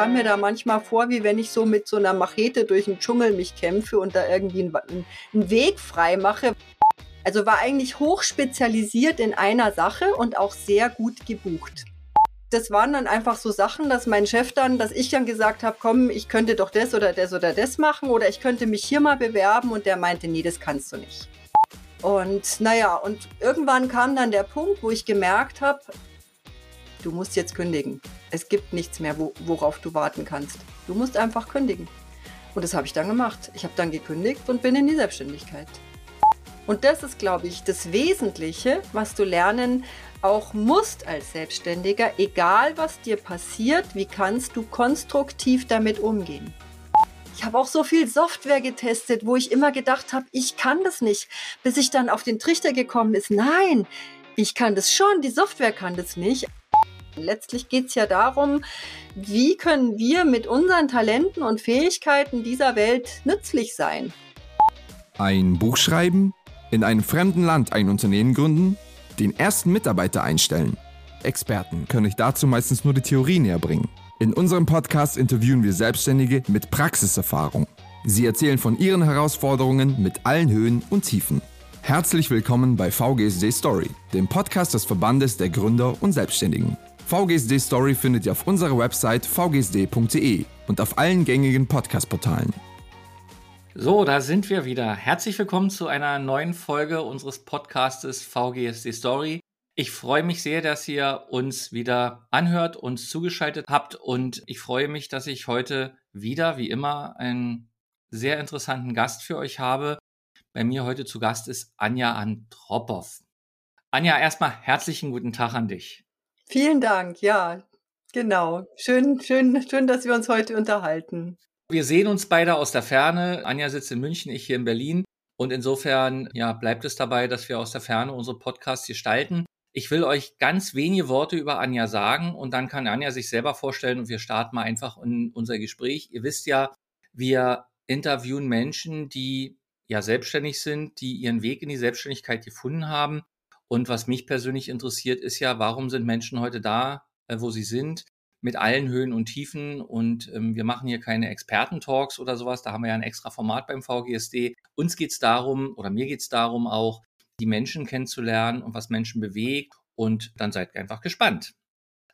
kam mir da manchmal vor, wie wenn ich so mit so einer Machete durch den Dschungel mich kämpfe und da irgendwie einen, einen Weg frei mache. Also war eigentlich hoch spezialisiert in einer Sache und auch sehr gut gebucht. Das waren dann einfach so Sachen, dass mein Chef dann, dass ich dann gesagt habe, komm, ich könnte doch das oder das oder das machen oder ich könnte mich hier mal bewerben und der meinte, nee, das kannst du nicht. Und naja, und irgendwann kam dann der Punkt, wo ich gemerkt habe, du musst jetzt kündigen. Es gibt nichts mehr, wo, worauf du warten kannst. Du musst einfach kündigen. Und das habe ich dann gemacht. Ich habe dann gekündigt und bin in die Selbstständigkeit. Und das ist, glaube ich, das Wesentliche, was du lernen auch musst als Selbstständiger, egal was dir passiert, wie kannst du konstruktiv damit umgehen. Ich habe auch so viel Software getestet, wo ich immer gedacht habe, ich kann das nicht, bis ich dann auf den Trichter gekommen ist, nein, ich kann das schon, die Software kann das nicht. Letztlich geht es ja darum, wie können wir mit unseren Talenten und Fähigkeiten dieser Welt nützlich sein. Ein Buch schreiben, in einem fremden Land ein Unternehmen gründen, den ersten Mitarbeiter einstellen. Experten können euch dazu meistens nur die Theorie näher bringen. In unserem Podcast interviewen wir Selbstständige mit Praxiserfahrung. Sie erzählen von ihren Herausforderungen mit allen Höhen und Tiefen. Herzlich willkommen bei VGSD Story, dem Podcast des Verbandes der Gründer und Selbstständigen. VGSD Story findet ihr auf unserer Website vgsd.de und auf allen gängigen Podcast-Portalen. So, da sind wir wieder. Herzlich willkommen zu einer neuen Folge unseres Podcastes VGSD Story. Ich freue mich sehr, dass ihr uns wieder anhört, uns zugeschaltet habt und ich freue mich, dass ich heute wieder, wie immer, einen sehr interessanten Gast für euch habe. Bei mir heute zu Gast ist Anja Andropov. Anja, erstmal herzlichen guten Tag an dich. Vielen Dank, ja, genau. Schön, schön, schön, dass wir uns heute unterhalten. Wir sehen uns beide aus der Ferne. Anja sitzt in München, ich hier in Berlin. Und insofern, ja, bleibt es dabei, dass wir aus der Ferne unsere Podcasts gestalten. Ich will euch ganz wenige Worte über Anja sagen und dann kann Anja sich selber vorstellen und wir starten mal einfach in unser Gespräch. Ihr wisst ja, wir interviewen Menschen, die ja selbstständig sind, die ihren Weg in die Selbstständigkeit gefunden haben. Und was mich persönlich interessiert, ist ja, warum sind Menschen heute da, äh, wo sie sind, mit allen Höhen und Tiefen. Und ähm, wir machen hier keine Experten-Talks oder sowas. Da haben wir ja ein extra Format beim VGSD. Uns geht es darum, oder mir geht es darum auch, die Menschen kennenzulernen und was Menschen bewegt. Und dann seid einfach gespannt.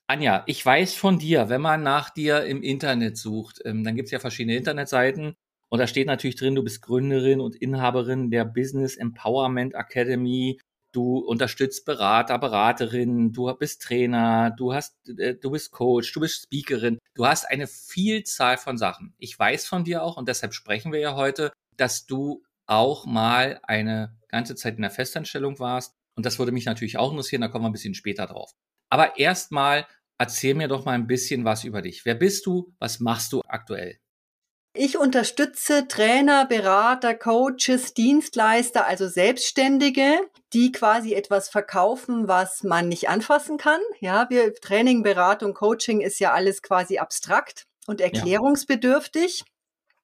Anja, ich weiß von dir, wenn man nach dir im Internet sucht, ähm, dann gibt es ja verschiedene Internetseiten. Und da steht natürlich drin, du bist Gründerin und Inhaberin der Business Empowerment Academy. Du unterstützt Berater, Beraterinnen, du bist Trainer, du hast, äh, du bist Coach, du bist Speakerin. Du hast eine Vielzahl von Sachen. Ich weiß von dir auch, und deshalb sprechen wir ja heute, dass du auch mal eine ganze Zeit in der Festanstellung warst. Und das würde mich natürlich auch interessieren, da kommen wir ein bisschen später drauf. Aber erstmal erzähl mir doch mal ein bisschen was über dich. Wer bist du? Was machst du aktuell? Ich unterstütze Trainer, Berater, Coaches, Dienstleister, also Selbstständige, die quasi etwas verkaufen, was man nicht anfassen kann. Ja, wir Training, Beratung, Coaching ist ja alles quasi abstrakt und erklärungsbedürftig. Ja.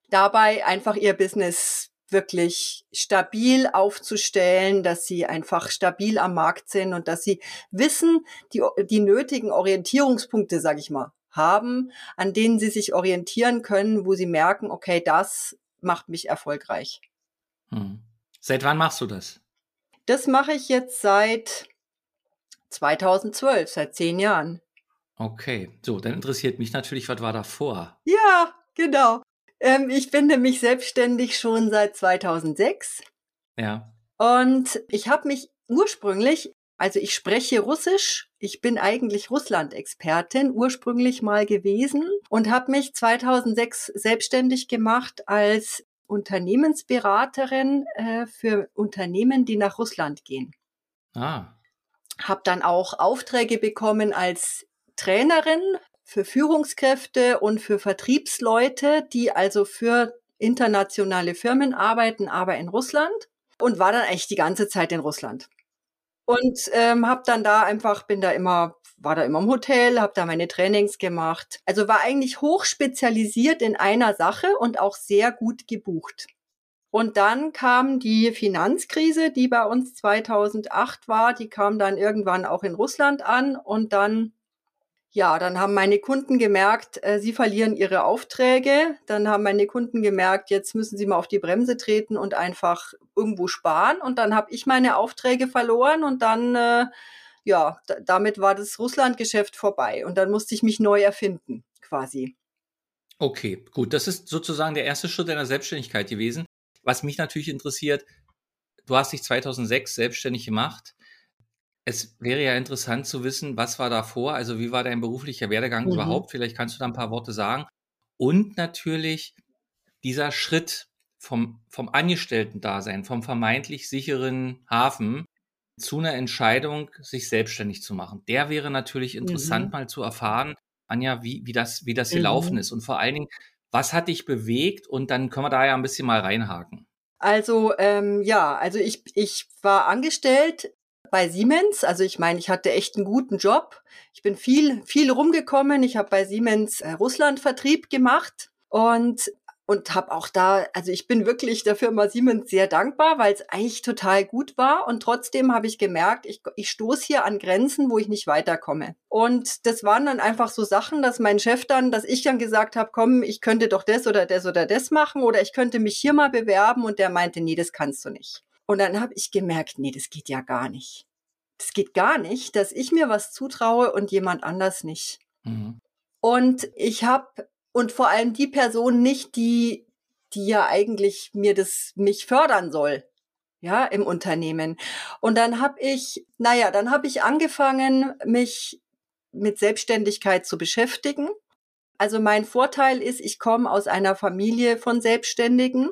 Dabei einfach ihr Business wirklich stabil aufzustellen, dass sie einfach stabil am Markt sind und dass sie wissen, die, die nötigen Orientierungspunkte, sage ich mal, haben, an denen sie sich orientieren können, wo sie merken, okay, das macht mich erfolgreich. Hm. Seit wann machst du das? Das mache ich jetzt seit 2012, seit zehn Jahren. Okay, so, dann interessiert mich natürlich, was war davor? Ja, genau. Ähm, ich bin nämlich selbstständig schon seit 2006. Ja. Und ich habe mich ursprünglich, also ich spreche Russisch, ich bin eigentlich Russland-Expertin, ursprünglich mal gewesen und habe mich 2006 selbstständig gemacht als Unternehmensberaterin äh, für Unternehmen, die nach Russland gehen. Ah. Habe dann auch Aufträge bekommen als Trainerin für Führungskräfte und für Vertriebsleute, die also für internationale Firmen arbeiten, aber in Russland und war dann eigentlich die ganze Zeit in Russland. Und ähm, habe dann da einfach, bin da immer, war da immer im Hotel, habe da meine Trainings gemacht. Also war eigentlich hoch spezialisiert in einer Sache und auch sehr gut gebucht. Und dann kam die Finanzkrise, die bei uns 2008 war, die kam dann irgendwann auch in Russland an und dann ja, dann haben meine Kunden gemerkt, äh, sie verlieren ihre Aufträge. Dann haben meine Kunden gemerkt, jetzt müssen sie mal auf die Bremse treten und einfach irgendwo sparen. Und dann habe ich meine Aufträge verloren und dann, äh, ja, damit war das Russland-Geschäft vorbei. Und dann musste ich mich neu erfinden, quasi. Okay, gut. Das ist sozusagen der erste Schritt deiner Selbstständigkeit gewesen. Was mich natürlich interessiert, du hast dich 2006 selbstständig gemacht. Es wäre ja interessant zu wissen, was war davor? Also wie war dein beruflicher Werdegang mhm. überhaupt? Vielleicht kannst du da ein paar Worte sagen. Und natürlich dieser Schritt vom, vom Angestellten-Dasein, vom vermeintlich sicheren Hafen zu einer Entscheidung, sich selbstständig zu machen. Der wäre natürlich interessant mhm. mal zu erfahren, Anja, wie, wie das, wie das gelaufen mhm. ist. Und vor allen Dingen, was hat dich bewegt? Und dann können wir da ja ein bisschen mal reinhaken. Also ähm, ja, also ich, ich war angestellt bei Siemens. Also ich meine, ich hatte echt einen guten Job. Ich bin viel, viel rumgekommen. Ich habe bei Siemens äh, Russland-Vertrieb gemacht und und habe auch da, also ich bin wirklich der Firma Siemens sehr dankbar, weil es eigentlich total gut war und trotzdem habe ich gemerkt, ich, ich stoße hier an Grenzen, wo ich nicht weiterkomme. Und das waren dann einfach so Sachen, dass mein Chef dann, dass ich dann gesagt habe, komm, ich könnte doch das oder das oder das machen oder ich könnte mich hier mal bewerben und der meinte, nee, das kannst du nicht. Und dann habe ich gemerkt, nee, das geht ja gar nicht. Das geht gar nicht, dass ich mir was zutraue und jemand anders nicht. Mhm. Und ich habe, und vor allem die Person nicht, die, die ja eigentlich mir das, mich fördern soll, ja, im Unternehmen. Und dann habe ich, naja, dann habe ich angefangen, mich mit Selbstständigkeit zu beschäftigen. Also mein Vorteil ist, ich komme aus einer Familie von Selbstständigen.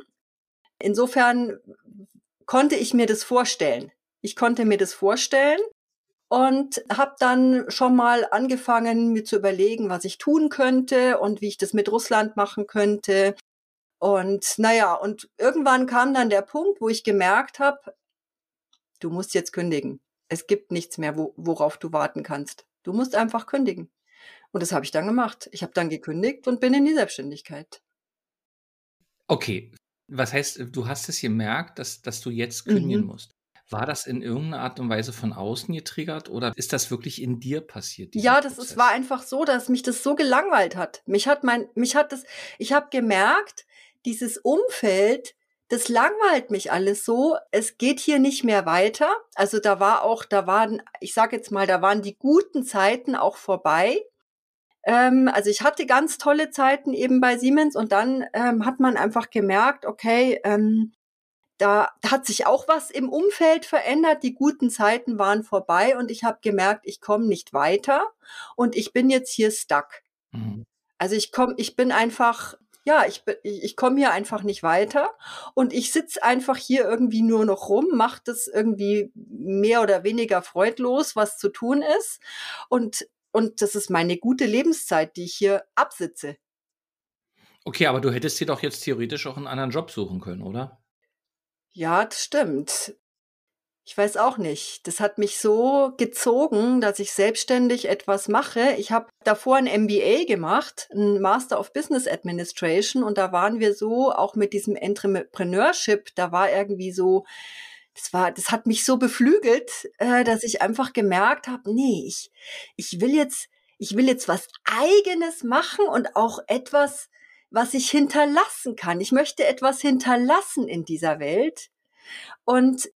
Insofern konnte ich mir das vorstellen. Ich konnte mir das vorstellen und habe dann schon mal angefangen, mir zu überlegen, was ich tun könnte und wie ich das mit Russland machen könnte. Und naja, und irgendwann kam dann der Punkt, wo ich gemerkt habe, du musst jetzt kündigen. Es gibt nichts mehr, wo, worauf du warten kannst. Du musst einfach kündigen. Und das habe ich dann gemacht. Ich habe dann gekündigt und bin in die Selbstständigkeit. Okay, was heißt, du hast es gemerkt, dass, dass du jetzt kündigen mhm. musst. War das in irgendeiner Art und Weise von außen getriggert oder ist das wirklich in dir passiert? Ja, das ist, war einfach so, dass mich das so gelangweilt hat. Mich hat mein, mich hat das, ich habe gemerkt, dieses Umfeld, das langweilt mich alles so. Es geht hier nicht mehr weiter. Also da war auch, da waren, ich sage jetzt mal, da waren die guten Zeiten auch vorbei. Ähm, also ich hatte ganz tolle Zeiten eben bei Siemens und dann ähm, hat man einfach gemerkt, okay, ähm, da hat sich auch was im Umfeld verändert. Die guten Zeiten waren vorbei und ich habe gemerkt, ich komme nicht weiter und ich bin jetzt hier stuck. Mhm. Also ich komme, ich bin einfach, ja, ich, ich komme hier einfach nicht weiter und ich sitze einfach hier irgendwie nur noch rum, mache das irgendwie mehr oder weniger freudlos, was zu tun ist und und das ist meine gute Lebenszeit, die ich hier absitze. Okay, aber du hättest dir doch jetzt theoretisch auch einen anderen Job suchen können, oder? Ja, das stimmt. Ich weiß auch nicht. Das hat mich so gezogen, dass ich selbstständig etwas mache. Ich habe davor ein MBA gemacht, ein Master of Business Administration, und da waren wir so auch mit diesem Entrepreneurship. Da war irgendwie so das war, das hat mich so beflügelt, äh, dass ich einfach gemerkt habe, nee, ich, ich will jetzt, ich will jetzt was eigenes machen und auch etwas, was ich hinterlassen kann. Ich möchte etwas hinterlassen in dieser Welt und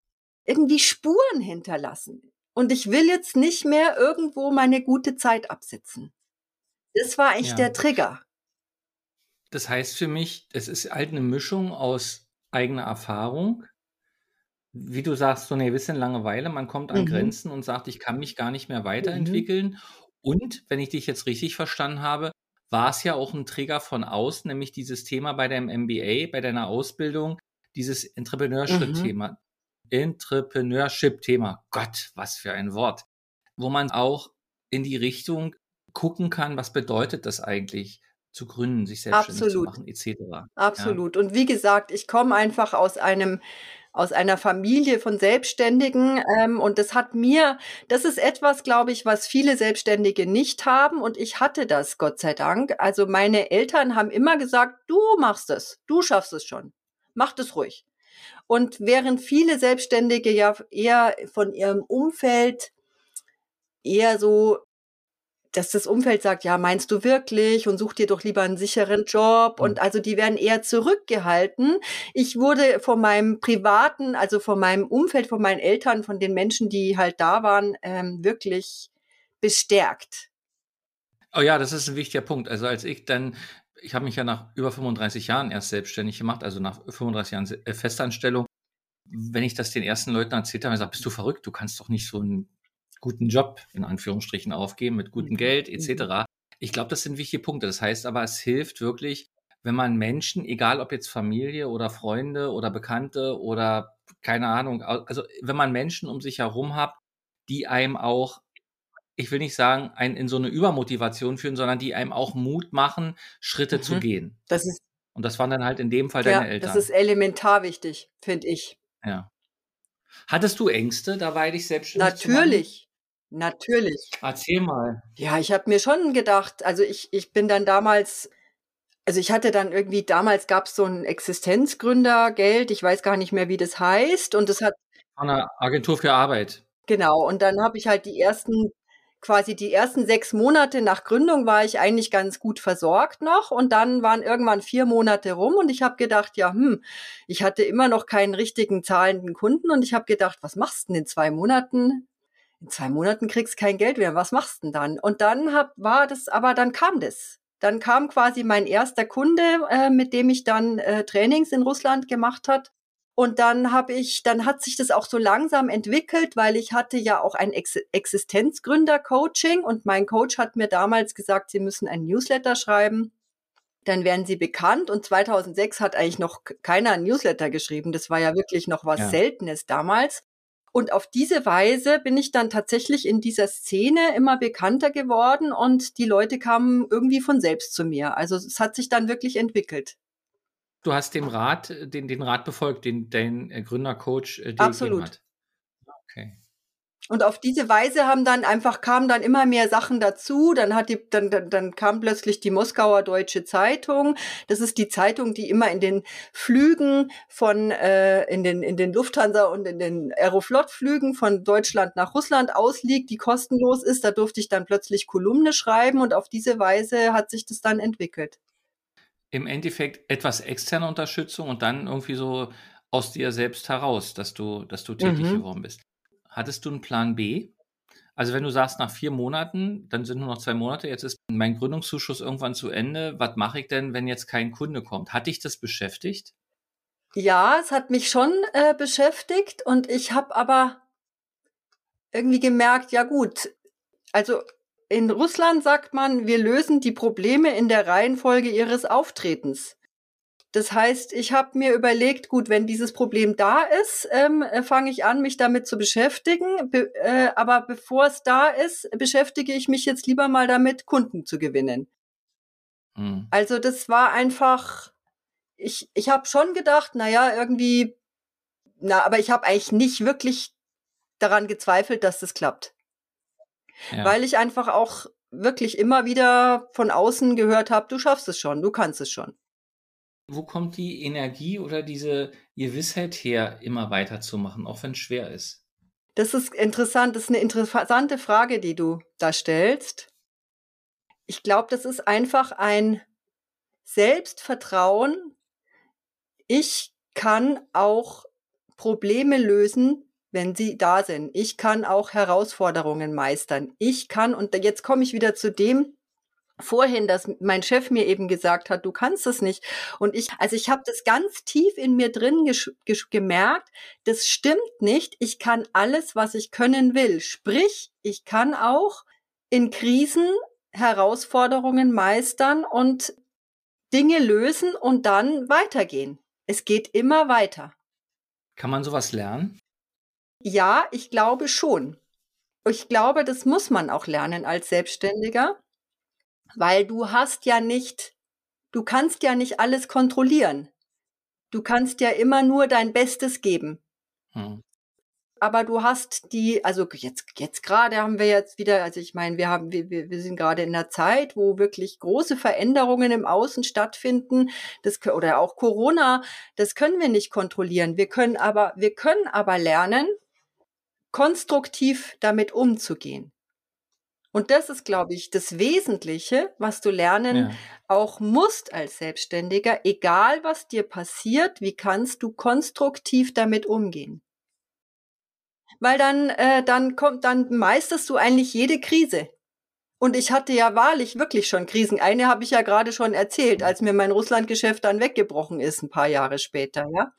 irgendwie Spuren hinterlassen. Und ich will jetzt nicht mehr irgendwo meine gute Zeit absitzen. Das war eigentlich ja. der Trigger. Das heißt für mich, es ist halt eine Mischung aus eigener Erfahrung, wie du sagst, so eine gewisse Langeweile, man kommt an mhm. Grenzen und sagt, ich kann mich gar nicht mehr mhm. weiterentwickeln. Mhm. Und wenn ich dich jetzt richtig verstanden habe, war es ja auch ein Trigger von außen, nämlich dieses Thema bei deinem MBA, bei deiner Ausbildung, dieses Entrepreneurship-Thema. Mhm. Entrepreneurship-Thema. Gott, was für ein Wort. Wo man auch in die Richtung gucken kann, was bedeutet das eigentlich, zu gründen, sich selbstständig Absolut. zu machen, etc. Absolut. Ja. Und wie gesagt, ich komme einfach aus einem aus einer Familie von Selbstständigen. Ähm, und das hat mir, das ist etwas, glaube ich, was viele Selbstständige nicht haben. Und ich hatte das, Gott sei Dank. Also meine Eltern haben immer gesagt, du machst es, du schaffst es schon. Mach das ruhig. Und während viele Selbstständige ja eher von ihrem Umfeld eher so dass das Umfeld sagt, ja, meinst du wirklich und such dir doch lieber einen sicheren Job und also die werden eher zurückgehalten. Ich wurde von meinem privaten, also von meinem Umfeld, von meinen Eltern, von den Menschen, die halt da waren, ähm, wirklich bestärkt. Oh ja, das ist ein wichtiger Punkt. Also als ich dann, ich habe mich ja nach über 35 Jahren erst selbstständig gemacht, also nach 35 Jahren äh, Festanstellung. Wenn ich das den ersten Leuten erzählt habe, habe ich gesagt, bist du verrückt? Du kannst doch nicht so einen guten Job in Anführungsstrichen aufgeben mit gutem mhm. Geld etc. Mhm. Ich glaube, das sind wichtige Punkte. Das heißt aber, es hilft wirklich, wenn man Menschen, egal ob jetzt Familie oder Freunde oder Bekannte oder keine Ahnung, also wenn man Menschen um sich herum hat, die einem auch, ich will nicht sagen, einen in so eine Übermotivation führen, sondern die einem auch Mut machen, Schritte mhm. zu gehen. Das ist und das waren dann halt in dem Fall ja, deine Eltern. Das ist elementar wichtig, finde ich. Ja. Hattest du Ängste, dabei dich selbstständig Natürlich. Natürlich. Erzähl mal. Ja, ich habe mir schon gedacht, also ich, ich bin dann damals, also ich hatte dann irgendwie, damals gab es so ein Existenzgründergeld, ich weiß gar nicht mehr, wie das heißt. Und das hat. Von der Agentur für Arbeit. Genau, und dann habe ich halt die ersten, quasi die ersten sechs Monate nach Gründung war ich eigentlich ganz gut versorgt noch. Und dann waren irgendwann vier Monate rum und ich habe gedacht, ja, hm, ich hatte immer noch keinen richtigen zahlenden Kunden und ich habe gedacht, was machst du denn in zwei Monaten? In zwei Monaten kriegst kein Geld mehr, was machst du denn dann? Und dann hab, war das, aber dann kam das. Dann kam quasi mein erster Kunde, äh, mit dem ich dann äh, Trainings in Russland gemacht hat. Und dann habe ich, dann hat sich das auch so langsam entwickelt, weil ich hatte ja auch ein Ex Existenzgründer-Coaching und mein Coach hat mir damals gesagt, Sie müssen ein Newsletter schreiben. Dann werden Sie bekannt. Und 2006 hat eigentlich noch keiner ein Newsletter geschrieben. Das war ja wirklich noch was ja. Seltenes damals. Und auf diese Weise bin ich dann tatsächlich in dieser Szene immer bekannter geworden und die Leute kamen irgendwie von selbst zu mir. Also es hat sich dann wirklich entwickelt. Du hast dem Rat, den, den Rat befolgt, den dein äh, Gründercoach äh, dir Absolut. hat. Okay. Und auf diese Weise haben dann einfach kamen dann immer mehr Sachen dazu. Dann hat die, dann, dann, dann kam plötzlich die Moskauer Deutsche Zeitung. Das ist die Zeitung, die immer in den Flügen von äh, in den in den Lufthansa und in den Aeroflot-Flügen von Deutschland nach Russland ausliegt, die kostenlos ist. Da durfte ich dann plötzlich Kolumne schreiben und auf diese Weise hat sich das dann entwickelt. Im Endeffekt etwas externe Unterstützung und dann irgendwie so aus dir selbst heraus, dass du, dass du tätig mhm. geworden bist. Hattest du einen Plan B? Also wenn du sagst, nach vier Monaten, dann sind nur noch zwei Monate, jetzt ist mein Gründungszuschuss irgendwann zu Ende. Was mache ich denn, wenn jetzt kein Kunde kommt? Hat dich das beschäftigt? Ja, es hat mich schon äh, beschäftigt und ich habe aber irgendwie gemerkt, ja gut, also in Russland sagt man, wir lösen die Probleme in der Reihenfolge ihres Auftretens. Das heißt, ich habe mir überlegt, gut, wenn dieses Problem da ist, ähm, äh, fange ich an, mich damit zu beschäftigen. Be äh, aber bevor es da ist, beschäftige ich mich jetzt lieber mal damit, Kunden zu gewinnen. Mhm. Also das war einfach, ich, ich habe schon gedacht, na ja, irgendwie, na, aber ich habe eigentlich nicht wirklich daran gezweifelt, dass das klappt. Ja. Weil ich einfach auch wirklich immer wieder von außen gehört habe, du schaffst es schon, du kannst es schon. Wo kommt die Energie oder diese Gewissheit her, immer weiterzumachen, auch wenn es schwer ist? Das ist interessant. Das ist eine interessante Frage, die du da stellst. Ich glaube, das ist einfach ein Selbstvertrauen. Ich kann auch Probleme lösen, wenn sie da sind. Ich kann auch Herausforderungen meistern. Ich kann, und jetzt komme ich wieder zu dem, vorhin, dass mein Chef mir eben gesagt hat, du kannst es nicht. Und ich, also ich habe das ganz tief in mir drin gemerkt, das stimmt nicht. Ich kann alles, was ich können will. Sprich, ich kann auch in Krisen Herausforderungen meistern und Dinge lösen und dann weitergehen. Es geht immer weiter. Kann man sowas lernen? Ja, ich glaube schon. Ich glaube, das muss man auch lernen als Selbstständiger weil du hast ja nicht, du kannst ja nicht alles kontrollieren. Du kannst ja immer nur dein Bestes geben. Hm. Aber du hast die, also jetzt, jetzt gerade haben wir jetzt wieder, also ich meine, wir haben, wir, wir sind gerade in einer Zeit, wo wirklich große Veränderungen im Außen stattfinden. Das, oder auch Corona, das können wir nicht kontrollieren. Wir können aber, wir können aber lernen, konstruktiv damit umzugehen. Und das ist, glaube ich, das Wesentliche, was du lernen Ja. auch musst als Selbstständiger, egal was dir passiert, wie kannst du konstruktiv damit umgehen? Weil dann, äh, dann kommt, dann meisterst du eigentlich jede Krise. Und ich hatte ja wahrlich wirklich schon Krisen. Eine habe ich ja gerade schon erzählt, als mir mein Russlandgeschäft dann weggebrochen ist, ein paar Jahre später, ja.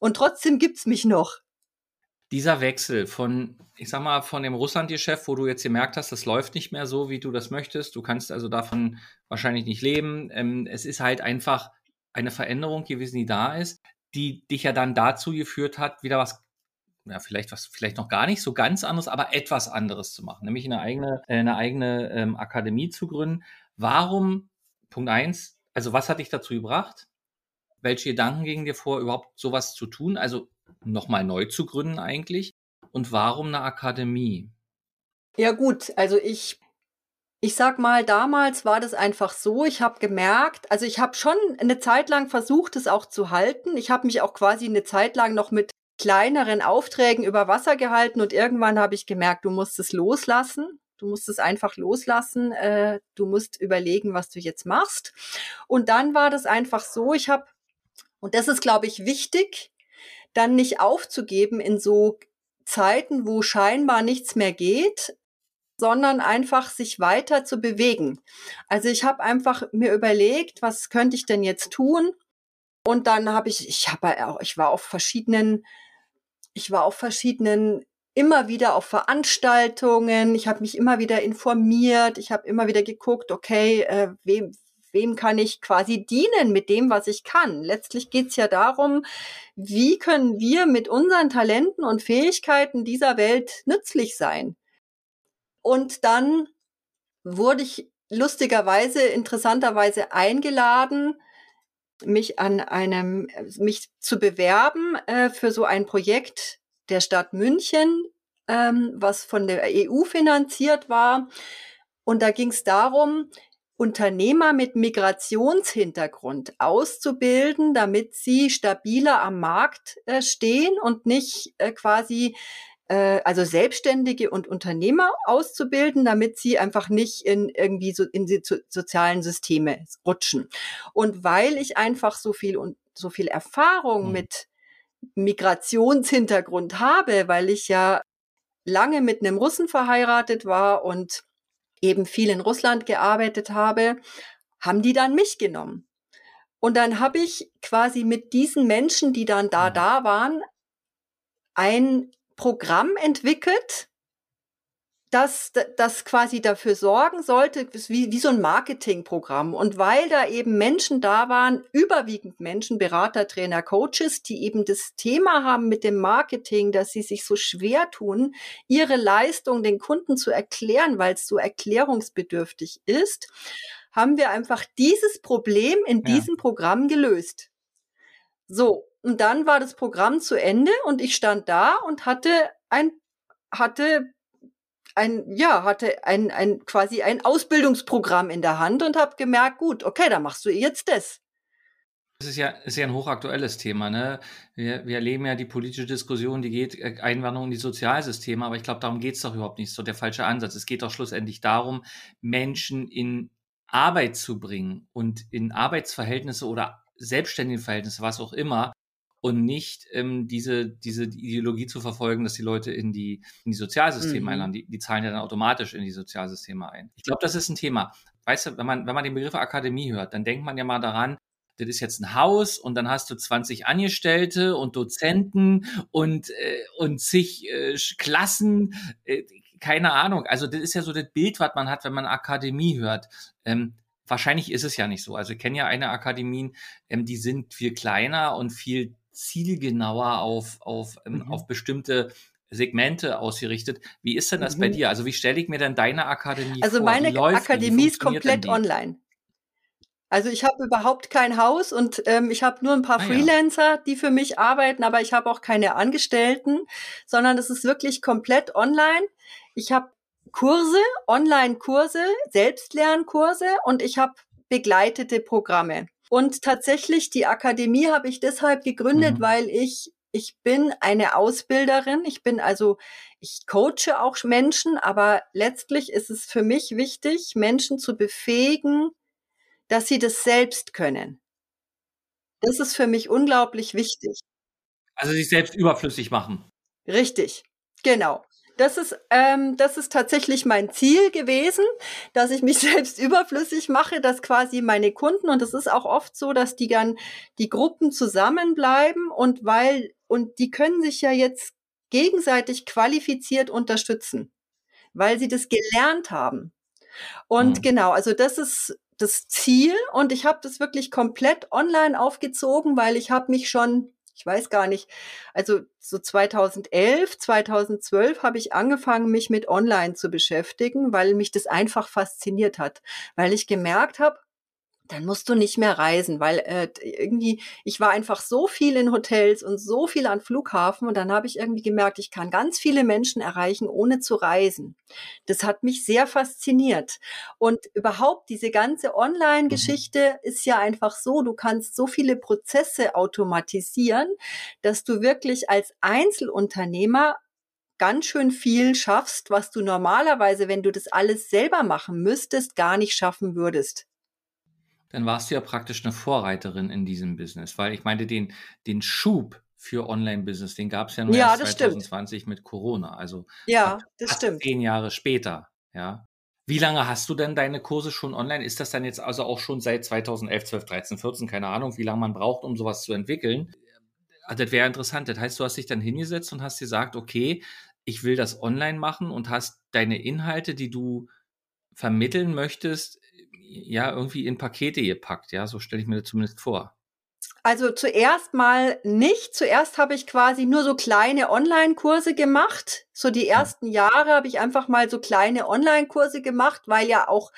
Und trotzdem gibt's mich noch. Dieser Wechsel von, ich sag mal, von dem Russlandgeschäft, wo du jetzt gemerkt hast, das läuft nicht mehr so, wie du das möchtest. Du kannst also davon wahrscheinlich nicht leben. Ähm, es ist halt einfach eine Veränderung gewesen, die da ist, die dich ja dann dazu geführt hat, wieder was, ja, vielleicht was, vielleicht noch gar nicht so ganz anderes, aber etwas anderes zu machen, nämlich eine eigene, äh, eine eigene ähm, Akademie zu gründen. Warum, Punkt eins, also was hat dich dazu gebracht? Welche Gedanken gingen dir vor, überhaupt sowas zu tun? Also nochmal neu zu gründen eigentlich? Und warum eine Akademie? Ja gut, also ich ich sag mal, damals war das einfach so, ich habe gemerkt, also ich habe schon eine Zeit lang versucht, es auch zu halten. Ich habe mich auch quasi eine Zeit lang noch mit kleineren Aufträgen über Wasser gehalten und irgendwann habe ich gemerkt, du musst es loslassen. Du musst es einfach loslassen. Äh, du musst überlegen, was du jetzt machst. Und dann war das einfach so, ich habe, und das ist, glaube ich, wichtig, dann nicht aufzugeben in so Zeiten, wo scheinbar nichts mehr geht, sondern einfach sich weiter zu bewegen. Also ich habe einfach mir überlegt, was könnte ich denn jetzt tun? Und dann habe ich, ich habe auch, ich war auf verschiedenen, ich war auf verschiedenen immer wieder auf Veranstaltungen, ich habe mich immer wieder informiert, ich habe immer wieder geguckt, okay, äh, wem, wem kann ich quasi dienen mit dem, was ich kann. Letztlich geht's ja darum, wie können wir mit unseren Talenten und Fähigkeiten dieser Welt nützlich sein. Und dann wurde ich lustigerweise, interessanterweise eingeladen, mich an einem, mich zu bewerben äh, für so ein Projekt der Stadt München, ähm, was von der EU finanziert war. Und da ging es darum, Unternehmer mit Migrationshintergrund auszubilden, damit sie stabiler am Markt äh, stehen und nicht äh, quasi äh, also Selbstständige und Unternehmer auszubilden, damit sie einfach nicht in irgendwie so in die sozialen Systeme rutschen. Und weil ich einfach so viel und so viel Erfahrung mhm. mit Migrationshintergrund habe, weil ich ja lange mit einem Russen verheiratet war und eben viel in Russland gearbeitet habe, haben die dann mich genommen. Und dann habe ich quasi mit diesen Menschen, die dann da da waren, ein Programm entwickelt, das, das quasi dafür sorgen sollte, wie, wie so ein Marketingprogramm. Und weil da eben Menschen da waren, überwiegend Menschen, Berater, Trainer, Coaches, die eben das Thema haben mit dem Marketing, dass sie sich so schwer tun, ihre Leistung den Kunden zu erklären, weil es so erklärungsbedürftig ist, haben wir einfach dieses Problem in ja. diesem Programm gelöst. So. Und dann war das Programm zu Ende und ich stand da und hatte ein, hatte ein, ja, hatte ein, ein, quasi ein Ausbildungsprogramm in der Hand und habe gemerkt, gut, okay, dann machst du jetzt das. Das ist ja, ist ja ein hochaktuelles Thema. Ne? Wir, wir erleben ja die politische Diskussion, die geht äh, Einwanderung in die Sozialsysteme, aber ich glaube, darum geht es doch überhaupt nicht. So der falsche Ansatz. Es geht doch schlussendlich darum, Menschen in Arbeit zu bringen und in Arbeitsverhältnisse oder selbstständigen Verhältnisse, was auch immer, und nicht ähm, diese, diese Ideologie zu verfolgen, dass die Leute in die, in die Sozialsysteme mhm. einladen. Die, die zahlen ja dann automatisch in die Sozialsysteme ein. Ich glaube, das ist ein Thema. Weißt du, wenn man, wenn man den Begriff Akademie hört, dann denkt man ja mal daran, das ist jetzt ein Haus und dann hast du 20 Angestellte und Dozenten und, äh, und zig äh, Klassen. Äh, keine Ahnung. Also das ist ja so das Bild, was man hat, wenn man Akademie hört. Ähm, wahrscheinlich ist es ja nicht so. Also ich kenne ja eine Akademien, ähm, die sind viel kleiner und viel zielgenauer auf, auf, ähm, mhm. auf bestimmte Segmente ausgerichtet. Wie ist denn das mhm. bei dir? Also wie stelle ich mir denn deine Akademie also vor? Also meine Akademie ist komplett online. Also ich habe überhaupt kein Haus und ähm, ich habe nur ein paar ah, Freelancer, ja. die für mich arbeiten, aber ich habe auch keine Angestellten, sondern es ist wirklich komplett online. Ich habe Kurse, Online-Kurse, Selbstlernkurse und ich habe begleitete Programme. Und tatsächlich, die Akademie habe ich deshalb gegründet, mhm. weil ich ich bin eine Ausbilderin. Ich bin also, ich coache auch Menschen, aber letztlich ist es für mich wichtig, Menschen zu befähigen, dass sie das selbst können. Das ist für mich unglaublich wichtig. Also sich selbst überflüssig machen. Richtig, genau. Das ist, ähm, das ist tatsächlich mein Ziel gewesen, dass ich mich selbst überflüssig mache, dass quasi meine Kunden, und es ist auch oft so, dass die dann die Gruppen zusammenbleiben und weil, und die können sich ja jetzt gegenseitig qualifiziert unterstützen, weil sie das gelernt haben. Und mhm. genau, also das ist das Ziel und ich habe das wirklich komplett online aufgezogen, weil ich habe mich schon ich weiß gar nicht, also so 2011, 2012 habe ich angefangen, mich mit Online zu beschäftigen, weil mich das einfach fasziniert hat, weil ich gemerkt habe, dann musst du nicht mehr reisen, weil äh, irgendwie, ich war einfach so viel in Hotels und so viel an Flughafen und dann habe ich irgendwie gemerkt, ich kann ganz viele Menschen erreichen, ohne zu reisen. Das hat mich sehr fasziniert. Und überhaupt diese ganze Online-Geschichte mhm. ist ja einfach so, du kannst so viele Prozesse automatisieren, dass du wirklich als Einzelunternehmer ganz schön viel schaffst, was du normalerweise, wenn du das alles selber machen müsstest, gar nicht schaffen würdest dann warst du ja praktisch eine Vorreiterin in diesem Business, weil ich meinte, den, den Schub für Online-Business, den gab es ja nur ja, erst 2020 stimmt. mit Corona. Also ja, das stimmt. Zehn Jahre später, ja. Wie lange hast du denn deine Kurse schon online? Ist das dann jetzt also auch schon seit 2011, 12, 13, 14, keine Ahnung, wie lange man braucht, um sowas zu entwickeln? Also das wäre interessant. Das heißt, du hast dich dann hingesetzt und hast gesagt, okay, ich will das online machen und hast deine Inhalte, die du vermitteln möchtest, ja irgendwie in Pakete gepackt, ja, so stelle ich mir das zumindest vor. Also zuerst mal nicht. Zuerst habe ich quasi nur so kleine Online-Kurse gemacht. So die ersten Jahre habe ich einfach mal so kleine Online-Kurse gemacht, weil ja auch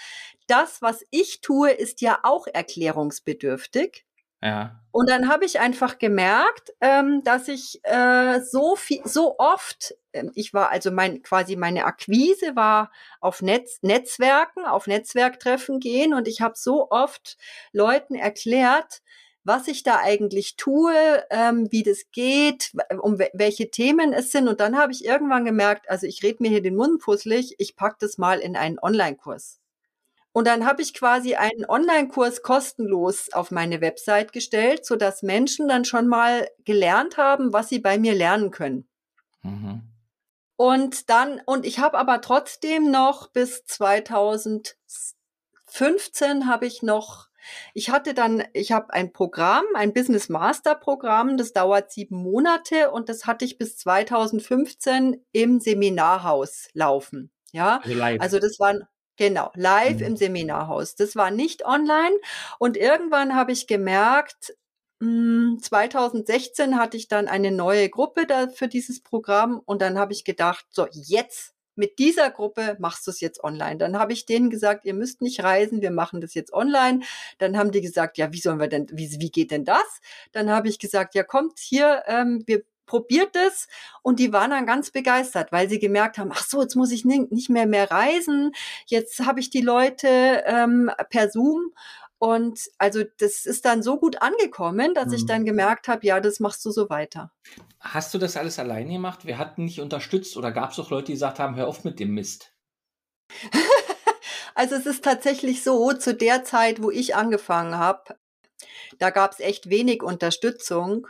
das, was ich tue, ist ja auch erklärungsbedürftig. Ja. Und dann habe ich einfach gemerkt, ähm, dass ich äh, so viel, so oft, äh, ich war also mein quasi meine Akquise war auf Netz, Netzwerken, auf Netzwerktreffen gehen und ich habe so oft Leuten erklärt, was ich da eigentlich tue, ähm, wie das geht, um welche Themen es sind. Und dann habe ich irgendwann gemerkt, also ich rede mir hier den Mund puzzlig, ich pack das mal in einen Online-Kurs. Und dann habe ich quasi einen Online-Kurs kostenlos auf meine Website gestellt, so dass Menschen dann schon mal gelernt haben, was sie bei mir lernen können. Mhm. Und dann, und ich habe aber trotzdem noch bis 2015 habe ich noch, ich hatte dann, ich habe ein Programm, ein Business Master Programm, das dauert sieben Monate und das hatte ich bis 2015 im Seminarhaus laufen. Ja, also, also das waren Genau, live mhm. im Seminarhaus. Das war nicht online. Und irgendwann habe ich gemerkt, 2016 hm, hatte ich dann eine neue Gruppe da für dieses Programm und dann habe ich gedacht, so jetzt mit dieser Gruppe machst du es jetzt online. Dann habe ich denen gesagt, ihr müsst nicht reisen, wir machen das jetzt online. Dann haben die gesagt, ja, wie sollen wir denn, wie, wie geht denn das? Dann habe ich gesagt, ja, kommt hier, ähm, wir probiert es und die waren dann ganz begeistert, weil sie gemerkt haben, ach so, jetzt muss ich nicht mehr mehr reisen, jetzt habe ich die Leute ähm, per Zoom und also das ist dann so gut angekommen, dass mhm. ich dann gemerkt habe, ja, das machst du so weiter. Hast du das alles alleine gemacht? Wir hatten nicht unterstützt oder gab es auch Leute, die gesagt haben, hör auf mit dem Mist? also es ist tatsächlich so, zu der Zeit, wo ich angefangen habe, da gab es echt wenig Unterstützung.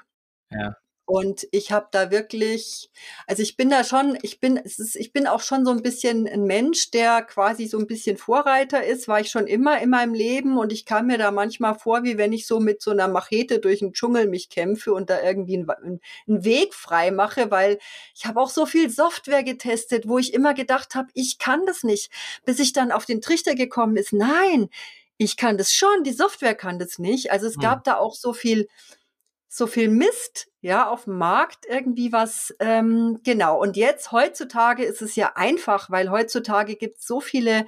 Ja. Und ich habe da wirklich, also ich bin da schon, ich bin, es ist, ich bin auch schon so ein bisschen ein Mensch, der quasi so ein bisschen Vorreiter ist, war ich schon immer in meinem Leben und ich kam mir da manchmal vor, wie wenn ich so mit so einer Machete durch den Dschungel mich kämpfe und da irgendwie einen, einen Weg frei mache, weil ich habe auch so viel Software getestet, wo ich immer gedacht habe, ich kann das nicht, bis ich dann auf den Trichter gekommen ist, nein, ich kann das schon, die Software kann das nicht. Also es hm. gab da auch so viel, so viel Mist, ja, auf dem Markt irgendwie was, ähm, genau. Und jetzt, heutzutage ist es ja einfach, weil heutzutage gibt es so viele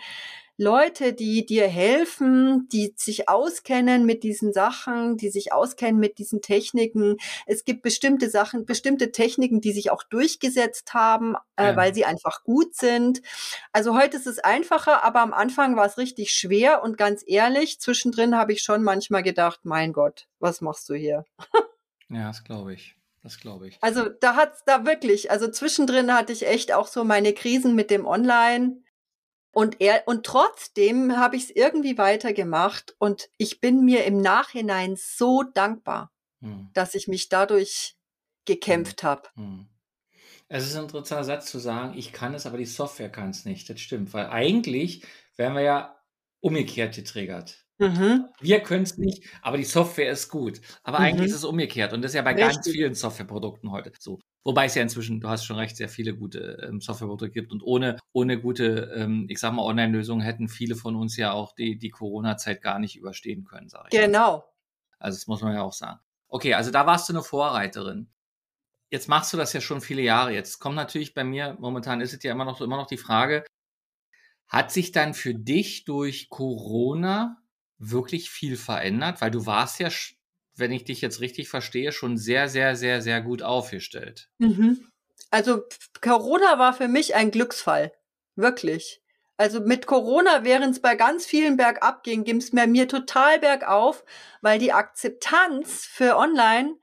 Leute, die dir helfen, die sich auskennen mit diesen Sachen, die sich auskennen mit diesen Techniken. Es gibt bestimmte Sachen, bestimmte Techniken, die sich auch durchgesetzt haben, äh, ja. weil sie einfach gut sind. Also heute ist es einfacher, aber am Anfang war es richtig schwer und ganz ehrlich, zwischendrin habe ich schon manchmal gedacht, mein Gott, was machst du hier? Ja, das glaube ich. Das glaube ich. Also da hat's da wirklich, also zwischendrin hatte ich echt auch so meine Krisen mit dem Online. Und er, und trotzdem habe ich es irgendwie weitergemacht und ich bin mir im Nachhinein so dankbar, hm. dass ich mich dadurch gekämpft hm. habe. Hm. Es ist ein interessanter Satz zu sagen, ich kann es, aber die Software kann es nicht. Das stimmt, weil eigentlich wären wir ja umgekehrt getriggert. Mhm. Wir können es nicht, aber die Software ist gut. Aber mhm. eigentlich ist es umgekehrt und das ist ja bei Richtig. ganz vielen Softwareprodukten heute so. Wobei es ja inzwischen, du hast schon recht, sehr viele gute ähm, Softwareprodukte gibt und ohne, ohne gute, ähm, ich sag mal, Online-Lösungen hätten viele von uns ja auch die, die Corona-Zeit gar nicht überstehen können, sage ich. Genau. Mal. Also das muss man ja auch sagen. Okay, also da warst du eine Vorreiterin. Jetzt machst du das ja schon viele Jahre. Jetzt kommt natürlich bei mir, momentan ist es ja immer noch, immer noch die Frage, hat sich dann für dich durch Corona wirklich viel verändert? Weil du warst ja, wenn ich dich jetzt richtig verstehe, schon sehr, sehr, sehr, sehr gut aufgestellt. Mhm. Also Corona war für mich ein Glücksfall. Wirklich. Also mit Corona, während es bei ganz vielen bergab ging, ging es mir, mir total bergauf, weil die Akzeptanz für Online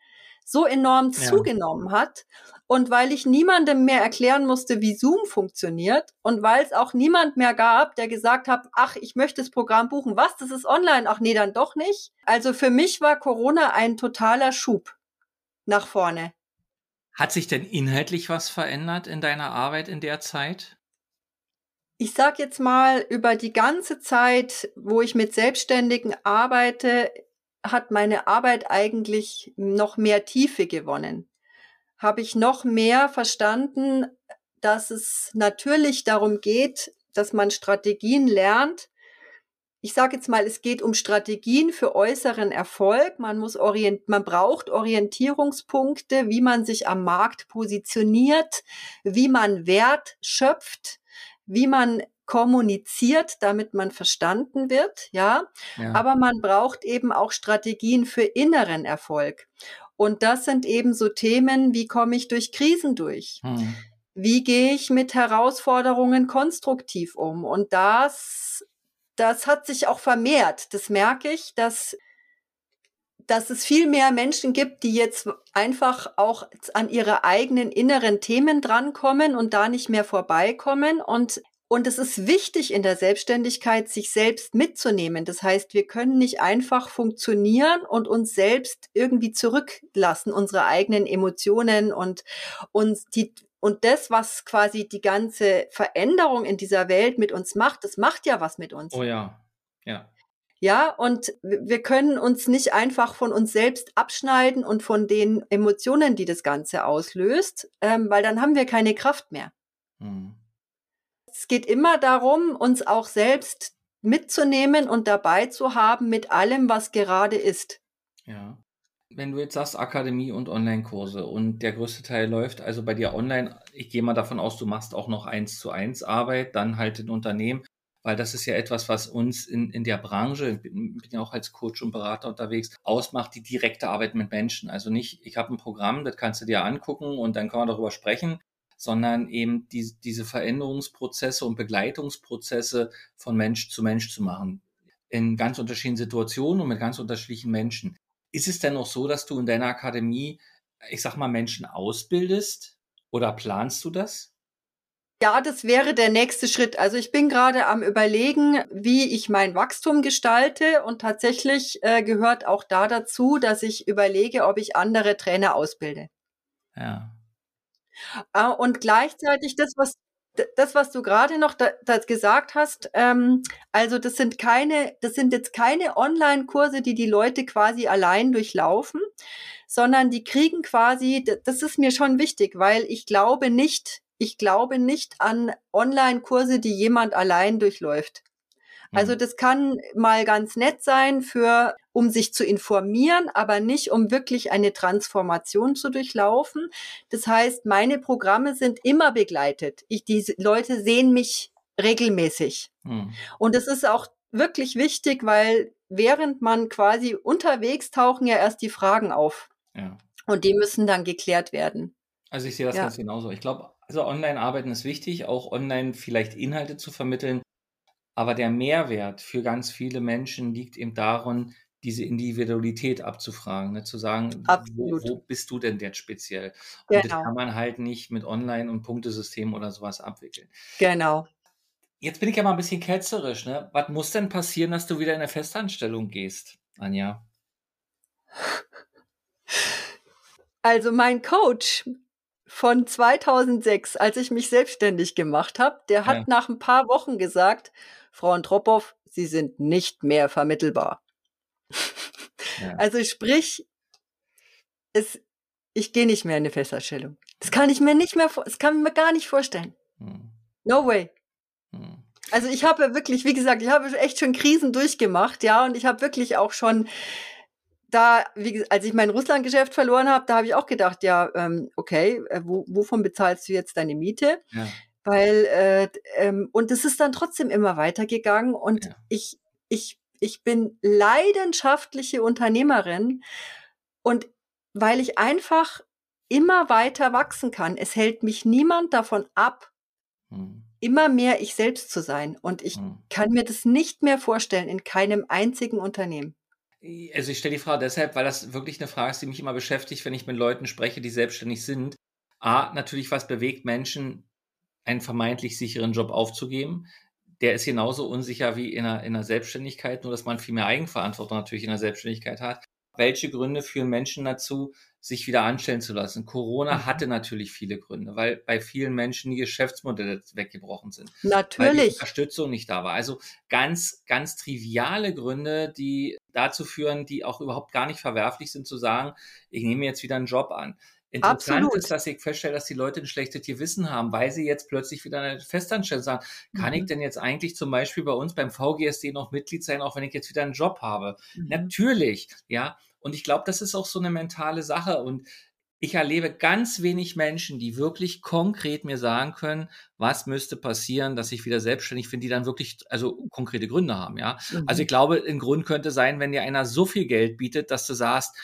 so enorm ja. zugenommen hat und weil ich niemandem mehr erklären musste, wie Zoom funktioniert und weil es auch niemand mehr gab, der gesagt hat, ach, ich möchte das Programm buchen. Was, das ist online? Ach nee, dann doch nicht. Also für mich war Corona ein totaler Schub nach vorne. Hat sich denn inhaltlich was verändert in deiner Arbeit in der Zeit? Ich sag jetzt mal, über die ganze Zeit, wo ich mit Selbstständigen arbeite, hat meine Arbeit eigentlich noch mehr Tiefe gewonnen habe ich noch mehr verstanden, dass es natürlich darum geht, dass man Strategien lernt. Ich sage jetzt mal, es geht um Strategien für äußeren Erfolg. Man muss orient, man braucht Orientierungspunkte, wie man sich am Markt positioniert, wie man Wert schöpft, wie man kommuniziert, damit man verstanden wird, ja? ja. Aber man braucht eben auch Strategien für inneren Erfolg. Und das sind eben so Themen, wie komme ich durch Krisen durch? Hm. Wie gehe ich mit Herausforderungen konstruktiv um? Und das, das hat sich auch vermehrt. Das merke ich, dass, dass es viel mehr Menschen gibt, die jetzt einfach auch an ihre eigenen inneren Themen drankommen und da nicht mehr vorbeikommen. Und und es ist wichtig in der Selbstständigkeit, sich selbst mitzunehmen. Das heißt, wir können nicht einfach funktionieren und uns selbst irgendwie zurücklassen, unsere eigenen Emotionen und uns die, und das, was quasi die ganze Veränderung in dieser Welt mit uns macht, das macht ja was mit uns. Oh ja, ja. Ja, und wir können uns nicht einfach von uns selbst abschneiden und von den Emotionen, die das Ganze auslöst, ähm, weil dann haben wir keine Kraft mehr. Mhm es geht immer darum, uns auch selbst mitzunehmen und dabei zu haben mit allem, was gerade ist. Ja. Wenn du jetzt sagst Akademie und Online-Kurse und der größte Teil läuft also bei dir online, ich gehe mal davon aus, du machst auch noch eins zu eins Arbeit, dann halt in Unternehmen, weil das ist ja etwas, was uns in, in der Branche, ich bin, ja auch als Coach und Berater unterwegs, ausmacht, die direkte Arbeit mit Menschen. Also nicht, ich habe ein Programm, das kannst du dir angucken und dann kann man darüber sprechen, sondern eben die, diese Veränderungsprozesse und Begleitungsprozesse von Mensch zu Mensch zu machen. In ganz unterschiedlichen Situationen und mit ganz unterschiedlichen Menschen. Ist es denn auch so, dass du in deiner Akademie, ich sag mal, Menschen ausbildest oder planst du das? Ja, das wäre der nächste Schritt. Also ich bin gerade am Überlegen, wie ich mein Wachstum gestalte und tatsächlich äh, gehört auch da dazu, dass ich überlege, ob ich andere Trainer ausbilde. Ja. Äh, und gleichzeitig das, was das, was du gerade noch da, das gesagt hast, ähm, also das sind keine, das sind jetzt keine Online-Kurse, die die Leute quasi allein durchlaufen, sondern die kriegen quasi, das ist mir schon wichtig, weil ich glaube nicht, ich glaube nicht an Online-Kurse, die jemand allein durchläuft. Also mhm. das kann mal ganz nett sein für, um sich zu informieren, aber nicht um wirklich eine Transformation zu durchlaufen. Das heißt, meine Programme sind immer begleitet. Ich, die Leute sehen mich regelmäßig. Mhm. Und es ist auch wirklich wichtig, weil während man quasi unterwegs tauchen ja erst die Fragen auf. Ja. Und die müssen dann geklärt werden. Also ich sehe das ja. ganz genauso. Ich glaube, also Online-Arbeiten ist wichtig, auch online vielleicht Inhalte zu vermitteln, aber der Mehrwert für ganz viele Menschen liegt eben darin, diese Individualität abzufragen, ne? zu sagen, wo, wo, bist du denn jetzt speziell? Und genau. das kann man halt nicht mit Online- und Punktesystemen oder sowas abwickeln. Genau. Jetzt bin ich ja mal ein bisschen ketzerisch. Ne? Was muss denn passieren, dass du wieder in eine Festanstellung gehst, Anja? Also mein Coach von 2006, als ich mich selbstständig gemacht habe, der hat ja. nach ein paar Wochen gesagt, Frau Antropow, Sie sind nicht mehr vermittelbar. Ja. Also sprich, es, ich gehe nicht mehr in eine Festanstellung. Das kann ich mir nicht mehr, das kann ich mir gar nicht vorstellen. Hm. No way. Hm. Also ich habe wirklich, wie gesagt, ich habe echt schon Krisen durchgemacht, ja, und ich habe wirklich auch schon da, wie, als ich mein Russland-Geschäft verloren habe, da habe ich auch gedacht, ja, ähm, okay, äh, wo, wovon bezahlst du jetzt deine Miete? Ja. Weil, äh, ähm, und es ist dann trotzdem immer weitergegangen und ja. ich, ich, ich bin leidenschaftliche Unternehmerin und weil ich einfach immer weiter wachsen kann. Es hält mich niemand davon ab, hm. immer mehr ich selbst zu sein. Und ich hm. kann mir das nicht mehr vorstellen in keinem einzigen Unternehmen. Also ich stelle die Frage deshalb, weil das wirklich eine Frage ist, die mich immer beschäftigt, wenn ich mit Leuten spreche, die selbstständig sind. A, natürlich, was bewegt Menschen, einen vermeintlich sicheren Job aufzugeben? Der ist genauso unsicher wie in einer, in einer Selbstständigkeit, nur dass man viel mehr Eigenverantwortung natürlich in der Selbstständigkeit hat. Welche Gründe führen Menschen dazu, sich wieder anstellen zu lassen. Corona mhm. hatte natürlich viele Gründe, weil bei vielen Menschen die Geschäftsmodelle weggebrochen sind. Natürlich. Weil die Unterstützung nicht da war. Also ganz, ganz triviale Gründe, die dazu führen, die auch überhaupt gar nicht verwerflich sind, zu sagen, ich nehme jetzt wieder einen Job an. Interessant Absolut. ist, dass ich feststelle, dass die Leute ein schlechtes Gewissen haben, weil sie jetzt plötzlich wieder eine Festanstellung sagen, kann mhm. ich denn jetzt eigentlich zum Beispiel bei uns beim VGSD noch Mitglied sein, auch wenn ich jetzt wieder einen Job habe? Mhm. Natürlich, ja. Und ich glaube, das ist auch so eine mentale Sache. Und ich erlebe ganz wenig Menschen, die wirklich konkret mir sagen können, was müsste passieren, dass ich wieder selbstständig bin, die dann wirklich also konkrete Gründe haben, ja. Mhm. Also ich glaube, ein Grund könnte sein, wenn dir einer so viel Geld bietet, dass du sagst,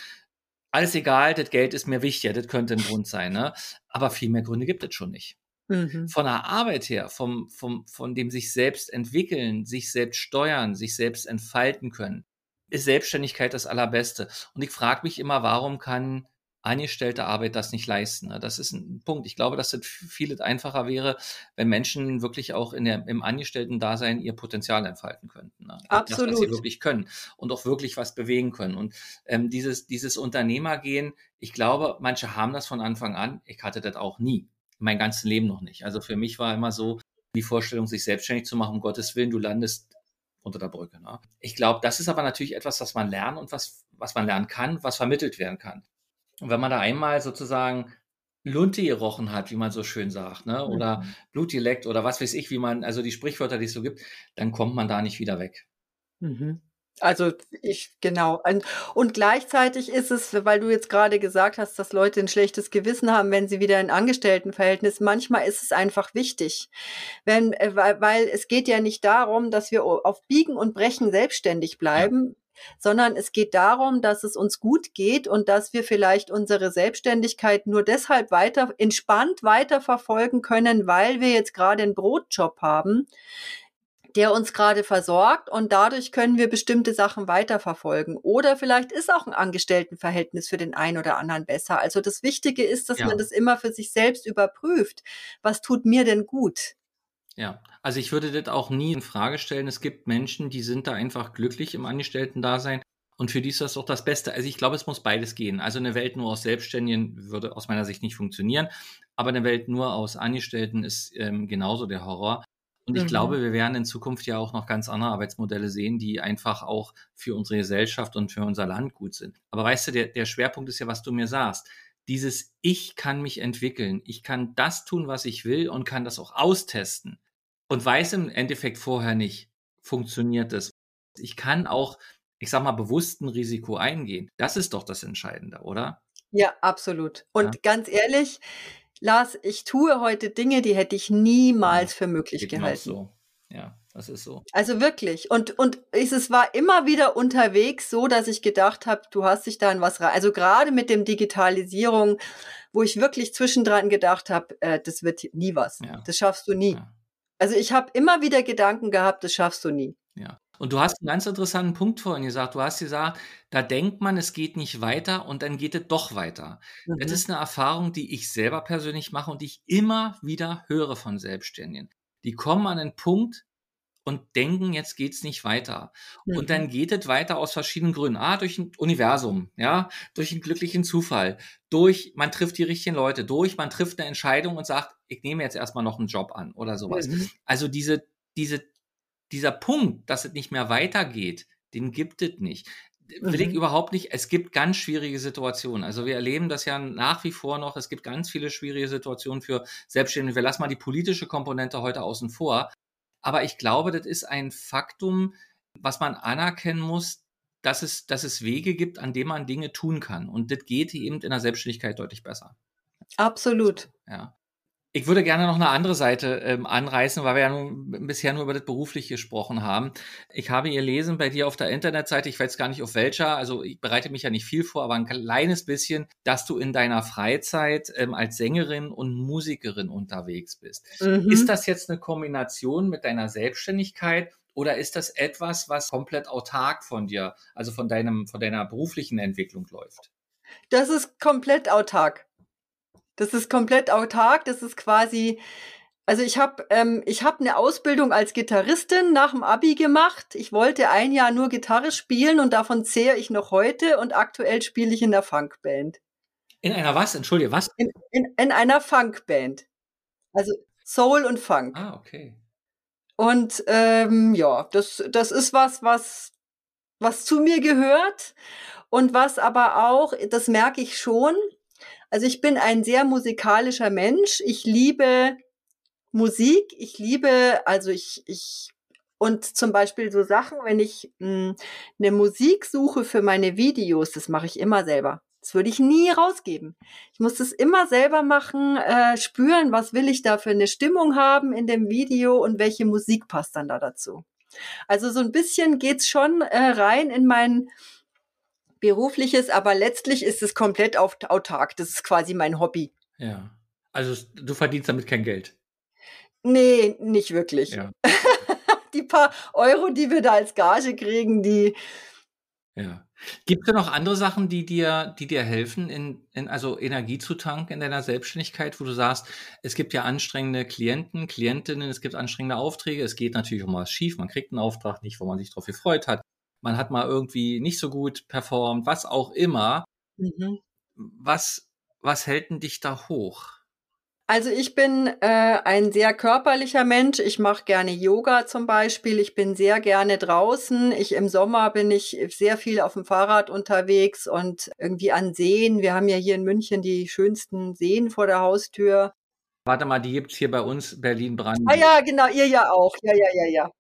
alles egal, das Geld ist mir wichtiger, das könnte ein Grund sein, ne? Aber viel mehr Gründe gibt es schon nicht. Mhm. Von der Arbeit her, vom, vom, von dem sich selbst entwickeln, sich selbst steuern, sich selbst entfalten können, ist Selbstständigkeit das Allerbeste. Und ich frage mich immer, warum kann angestellte Arbeit das nicht leisten? Ne? Das ist ein Punkt. Ich glaube, dass es vieles einfacher wäre, wenn Menschen wirklich auch in der, im Angestellten-Dasein ihr Potenzial entfalten könnten. Ne? Absolut. Das, was sie wirklich können und auch wirklich was bewegen können. Und ähm, dieses, dieses Unternehmergehen, ich glaube, manche haben das von Anfang an. Ich hatte das auch nie. Mein ganzes Leben noch nicht. Also für mich war immer so, die Vorstellung, sich selbstständig zu machen, um Gottes Willen, du landest unter der Brücke. Ne? Ich glaube, das ist aber natürlich etwas, was man lernt und was, was man lernen kann, was vermittelt werden kann. Und wenn man da einmal sozusagen Lunte gerochen hat, wie man so schön sagt, ne? oder mhm. Blut geleckt oder was weiß ich, wie man, also die Sprichwörter, die es so gibt, dann kommt man da nicht wieder weg. Mhm. Also ich, genau. Und gleichzeitig ist es, weil du jetzt gerade gesagt hast, dass Leute ein schlechtes Gewissen haben, wenn sie wieder in Angestelltenverhältnis. Manchmal ist es einfach wichtig. Wenn, äh, weil es geht ja nicht darum, dass wir auf Biegen und Brechen selbstständig bleiben, sondern es geht darum, dass es uns gut geht und dass wir vielleicht unsere Selbstständigkeit nur deshalb weiter entspannt weiterverfolgen können, weil wir jetzt gerade einen Brotjob haben der uns gerade versorgt und dadurch können wir bestimmte Sachen weiterverfolgen. Oder vielleicht ist auch ein Angestelltenverhältnis für den einen oder anderen besser. Also das Wichtige ist, dass ja. man das immer für sich selbst überprüft. Was tut mir denn gut? Ja, also ich würde das auch nie in Frage stellen. Es gibt Menschen, die sind da einfach glücklich im Angestellten-Dasein. Und für die ist das auch das Beste. Also ich glaube, es muss beides gehen. Also eine Welt nur aus Selbstständigen würde aus meiner Sicht nicht funktionieren. Aber eine Welt nur aus Angestellten ist ähm, genauso der Horror. Und ich mhm. glaube, wir werden in Zukunft ja auch noch ganz andere Arbeitsmodelle sehen, die einfach auch für unsere Gesellschaft und für unser Land gut sind. Aber weißt du, der, der Schwerpunkt ist ja, was du mir sagst. Dieses Ich kann mich entwickeln. Ich kann das tun, was ich will und kann das auch austesten. Und weiß im Endeffekt vorher nicht, funktioniert das. Ich kann auch, ich sag mal, bewusst ein Risiko eingehen. Das ist doch das Entscheidende, oder? Ja, absolut. Und ja. ganz ehrlich, Lars, ich tue heute Dinge, die hätte ich niemals für möglich genau gehalten. So. Ja, das ist so. Also wirklich. Und, und es war immer wieder unterwegs so, dass ich gedacht habe, du hast dich da in was rein. Also gerade mit dem Digitalisierung, wo ich wirklich zwischendran gedacht habe, äh, das wird nie was. Ja. Das schaffst du nie. Ja. Also ich habe immer wieder Gedanken gehabt, das schaffst du nie. Ja. Und du hast einen ganz interessanten Punkt vorhin gesagt. Du hast gesagt, da denkt man, es geht nicht weiter und dann geht es doch weiter. Mhm. Das ist eine Erfahrung, die ich selber persönlich mache und die ich immer wieder höre von Selbstständigen. Die kommen an einen Punkt und denken, jetzt geht's nicht weiter. Mhm. Und dann mhm. geht es weiter aus verschiedenen Gründen. Ah, durch ein Universum, ja, durch einen glücklichen Zufall, durch, man trifft die richtigen Leute, durch, man trifft eine Entscheidung und sagt, ich nehme jetzt erstmal noch einen Job an oder sowas. Mhm. Also diese, diese dieser Punkt, dass es nicht mehr weitergeht, den gibt es nicht. Will ich mhm. überhaupt nicht. Es gibt ganz schwierige Situationen. Also wir erleben das ja nach wie vor noch. Es gibt ganz viele schwierige Situationen für Selbstständige. Wir lassen mal die politische Komponente heute außen vor. Aber ich glaube, das ist ein Faktum, was man anerkennen muss, dass es, dass es Wege gibt, an denen man Dinge tun kann. Und das geht eben in der Selbstständigkeit deutlich besser. Absolut. Ja. Ich würde gerne noch eine andere Seite ähm, anreißen, weil wir ja nun bisher nur über das beruflich gesprochen haben. Ich habe ihr lesen bei dir auf der Internetseite, ich weiß gar nicht auf welcher, also ich bereite mich ja nicht viel vor, aber ein kleines bisschen, dass du in deiner Freizeit ähm, als Sängerin und Musikerin unterwegs bist. Mhm. Ist das jetzt eine Kombination mit deiner Selbstständigkeit oder ist das etwas, was komplett autark von dir, also von deinem, von deiner beruflichen Entwicklung läuft? Das ist komplett autark. Das ist komplett autark. Das ist quasi, also ich habe ähm, ich hab eine Ausbildung als Gitarristin nach dem Abi gemacht. Ich wollte ein Jahr nur Gitarre spielen und davon zehre ich noch heute und aktuell spiele ich in der Funkband. In einer was? Entschuldige, was? In, in, in einer Funkband. Also Soul und Funk. Ah, okay. Und ähm, ja, das, das ist was, was, was zu mir gehört und was aber auch, das merke ich schon, also ich bin ein sehr musikalischer Mensch. Ich liebe Musik. Ich liebe, also ich, ich, und zum Beispiel so Sachen, wenn ich mh, hm, eine Musik suche für meine Videos, das mache ich immer selber. Das würde ich nie rausgeben. Ich muss das immer selber machen, äh, spüren, was will ich da für eine Stimmung haben in dem Video und welche Musik passt dann da dazu. Also so ein bisschen geht's schon äh, rein in mein berufliches, aber letztlich ist es komplett autark. Das ist quasi mein Hobby. Ja. Also du verdienst damit kein Geld. Nee, nicht wirklich. Ja. die paar Euro, die wir da als Gage kriegen, die. Ja. Gibt es noch andere Sachen, die dir, die dir helfen, in, in, also Energie zu tanken in deiner Selbstständigkeit, wo du sagst, es gibt ja anstrengende Klienten, Klientinnen, es gibt anstrengende Aufträge, es geht natürlich um was schief, man kriegt einen Auftrag nicht, wo man sich drauf gefreut hat man hat mal irgendwie nicht so gut performt, was auch immer. Mhm. Was, was hält denn dich da hoch? Also ich bin äh, ein sehr körperlicher Mensch. Ich mache gerne Yoga zum Beispiel. Ich bin sehr gerne draußen. Ich im Sommer bin ich sehr viel auf dem Fahrrad unterwegs und irgendwie an Seen. Wir haben ja hier in München die schönsten Seen vor der Haustür. Warte mal, die gibt's hier bei uns Berlin-Brandenburg. Ah ja, genau, ihr ja auch. Ja, ja, ja, ja.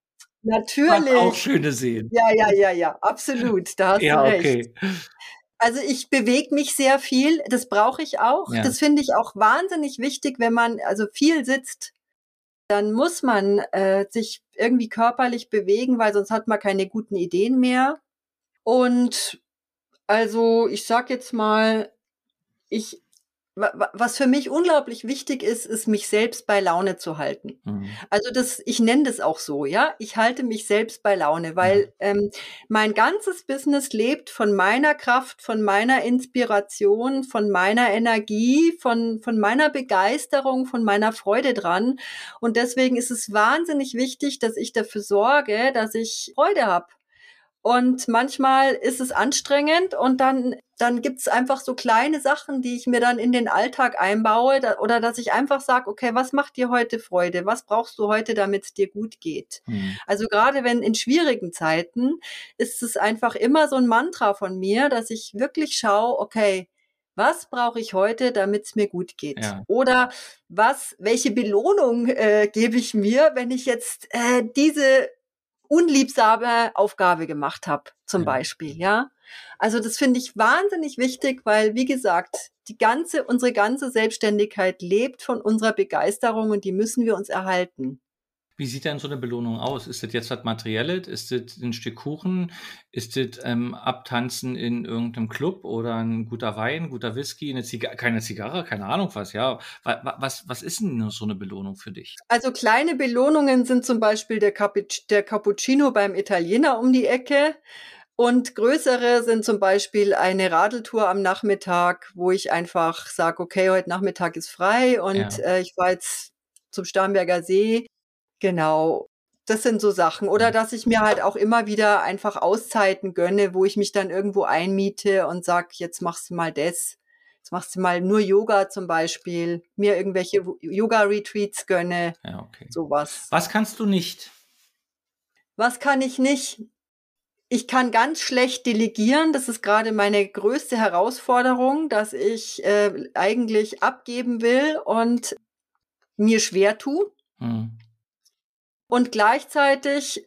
Natürlich. Hat auch schöne Seen. Ja, ja, ja, ja, absolut. Da hast ja, du recht. Okay. Also ich bewege mich sehr viel, das brauche ich auch. Ja. Das finde ich auch wahnsinnig wichtig, wenn man also viel sitzt, dann muss man äh, sich irgendwie körperlich bewegen, weil sonst hat man keine guten Ideen mehr. Und also ich sag jetzt mal, ich was für mich unglaublich wichtig ist, ist mich selbst bei Laune zu halten. Mhm. Also das, ich nenne das auch so, ja. Ich halte mich selbst bei Laune, weil ähm, mein ganzes Business lebt von meiner Kraft, von meiner Inspiration, von meiner Energie, von von meiner Begeisterung, von meiner Freude dran. Und deswegen ist es wahnsinnig wichtig, dass ich dafür sorge, dass ich Freude habe und manchmal ist es anstrengend und dann, dann gibt's einfach so kleine Sachen, die ich mir dann in den Alltag einbaue da, oder dass ich einfach sage, okay, was macht dir heute Freude? Was brauchst du heute, damit es dir gut geht? Mhm. Also gerade wenn in schwierigen Zeiten ist es einfach immer so ein Mantra von mir, dass ich wirklich schaue, okay, was brauche ich heute, damit es mir gut geht? Ja. Oder was, welche Belohnung äh, gebe ich mir, wenn ich jetzt äh, diese unliebsame Aufgabe gemacht habe, zum ja. Beispiel, ja. Also das finde ich wahnsinnig wichtig, weil, wie gesagt, die ganze, unsere ganze Selbstständigkeit lebt von unserer Begeisterung und die müssen wir uns erhalten. Wie sieht denn so eine Belohnung aus? Ist das jetzt was Materielles? Ist das ein Stück Kuchen? Ist das ähm, Abtanzen in irgendeinem Club oder ein guter Wein, ein guter Whisky, eine Ziga keine Zigarre, keine Ahnung was, ja. Was, was ist denn so eine Belohnung für dich? Also kleine Belohnungen sind zum Beispiel der, Capuc der Cappuccino beim Italiener um die Ecke. Und größere sind zum Beispiel eine Radeltour am Nachmittag, wo ich einfach sage, okay, heute Nachmittag ist frei und ja. äh, ich fahre jetzt zum Starnberger See Genau. Das sind so Sachen. Oder mhm. dass ich mir halt auch immer wieder einfach Auszeiten gönne, wo ich mich dann irgendwo einmiete und sag, jetzt machst du mal das. Jetzt machst du mal nur Yoga zum Beispiel, mir irgendwelche Yoga-Retreats gönne. Ja, okay. Sowas. Was kannst du nicht? Was kann ich nicht? Ich kann ganz schlecht delegieren. Das ist gerade meine größte Herausforderung, dass ich äh, eigentlich abgeben will und mir schwer tue. Hm. Und gleichzeitig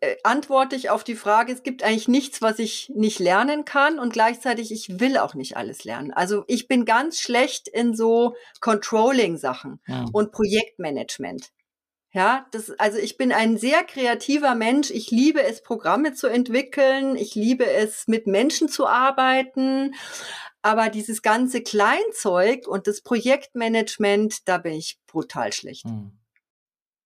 äh, antworte ich auf die Frage, es gibt eigentlich nichts, was ich nicht lernen kann und gleichzeitig ich will auch nicht alles lernen. Also ich bin ganz schlecht in so Controlling-Sachen ja. und Projektmanagement. Ja, das, also ich bin ein sehr kreativer Mensch. Ich liebe es, Programme zu entwickeln. Ich liebe es, mit Menschen zu arbeiten. Aber dieses ganze Kleinzeug und das Projektmanagement, da bin ich brutal schlecht. Mhm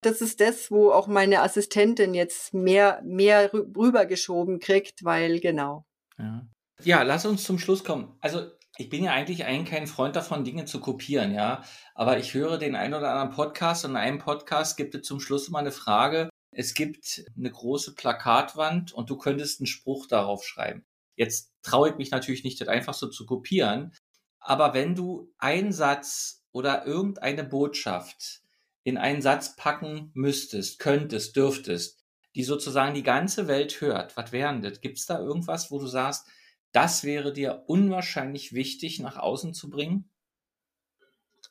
das ist das, wo auch meine Assistentin jetzt mehr, mehr rübergeschoben kriegt, weil genau. Ja. ja, lass uns zum Schluss kommen. Also ich bin ja eigentlich eigentlich kein Freund davon, Dinge zu kopieren, ja. Aber ich höre den einen oder anderen Podcast und in einem Podcast gibt es zum Schluss immer eine Frage. Es gibt eine große Plakatwand und du könntest einen Spruch darauf schreiben. Jetzt traue ich mich natürlich nicht, das einfach so zu kopieren. Aber wenn du einen Satz oder irgendeine Botschaft in einen Satz packen müsstest, könntest, dürftest, die sozusagen die ganze Welt hört, was wären das? Gibt es da irgendwas, wo du sagst, das wäre dir unwahrscheinlich wichtig nach außen zu bringen?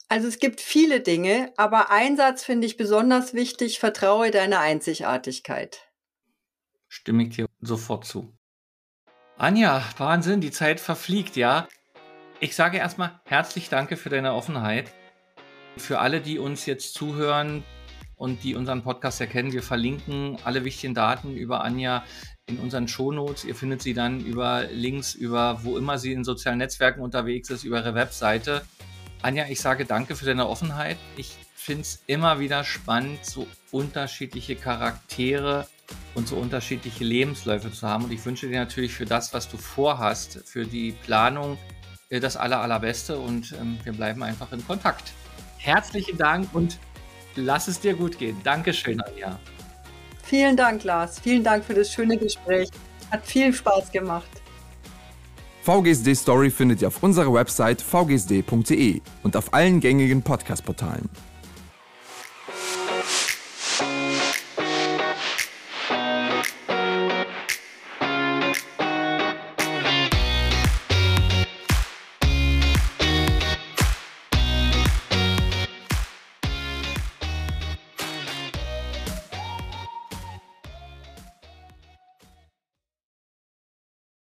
Also es gibt viele Dinge, aber ein Satz finde ich besonders wichtig, vertraue deiner Einzigartigkeit. Stimme ich dir sofort zu. Anja, Wahnsinn, die Zeit verfliegt, ja. Ich sage erstmal herzlich danke für deine Offenheit. Für alle, die uns jetzt zuhören und die unseren Podcast erkennen, wir verlinken alle wichtigen Daten über Anja in unseren Shownotes. Ihr findet sie dann über Links, über wo immer sie in sozialen Netzwerken unterwegs ist, über ihre Webseite. Anja, ich sage danke für deine Offenheit. Ich finde es immer wieder spannend, so unterschiedliche Charaktere und so unterschiedliche Lebensläufe zu haben. Und ich wünsche dir natürlich für das, was du vorhast, für die Planung, äh, das aller, allerbeste. Und ähm, wir bleiben einfach in Kontakt herzlichen Dank und lass es dir gut gehen. Dankeschön, Anja. Vielen Dank, Lars. Vielen Dank für das schöne Gespräch. Hat viel Spaß gemacht. VGSD Story findet ihr auf unserer Website vgsd.de und auf allen gängigen Podcast-Portalen.